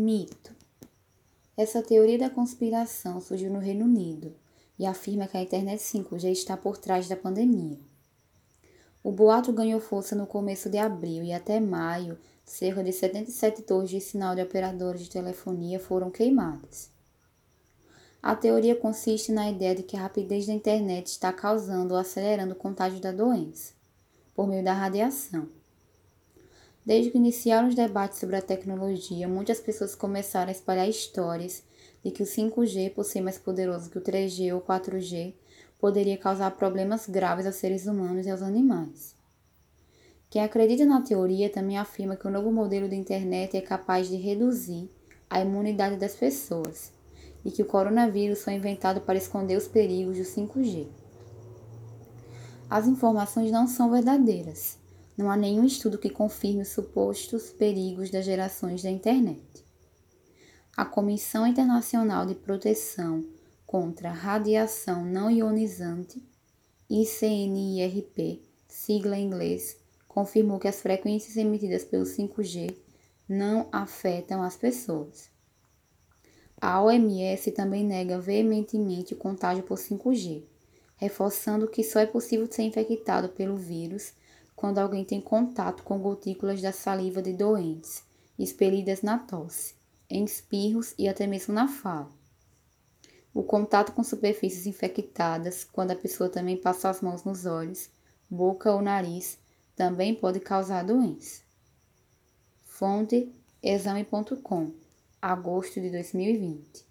Mito. Essa teoria da conspiração surgiu no Reino Unido e afirma que a internet 5G está por trás da pandemia. O boato ganhou força no começo de abril e até maio, cerca de 77 torres de sinal de operadores de telefonia foram queimadas. A teoria consiste na ideia de que a rapidez da internet está causando ou acelerando o contágio da doença, por meio da radiação. Desde que iniciaram os debates sobre a tecnologia, muitas pessoas começaram a espalhar histórias de que o 5G, por ser mais poderoso que o 3G ou 4G, poderia causar problemas graves aos seres humanos e aos animais. Quem acredita na teoria também afirma que o novo modelo de internet é capaz de reduzir a imunidade das pessoas e que o coronavírus foi inventado para esconder os perigos do 5G. As informações não são verdadeiras não há nenhum estudo que confirme os supostos perigos das gerações da internet. A Comissão Internacional de Proteção contra Radiação Não Ionizante, ICNIRP, sigla em inglês, confirmou que as frequências emitidas pelo 5G não afetam as pessoas. A OMS também nega veementemente o contágio por 5G, reforçando que só é possível ser infectado pelo vírus quando alguém tem contato com gotículas da saliva de doentes, expelidas na tosse, em espirros e até mesmo na fala. O contato com superfícies infectadas, quando a pessoa também passa as mãos nos olhos, boca ou nariz, também pode causar doença. Fonte exame.com, agosto de 2020.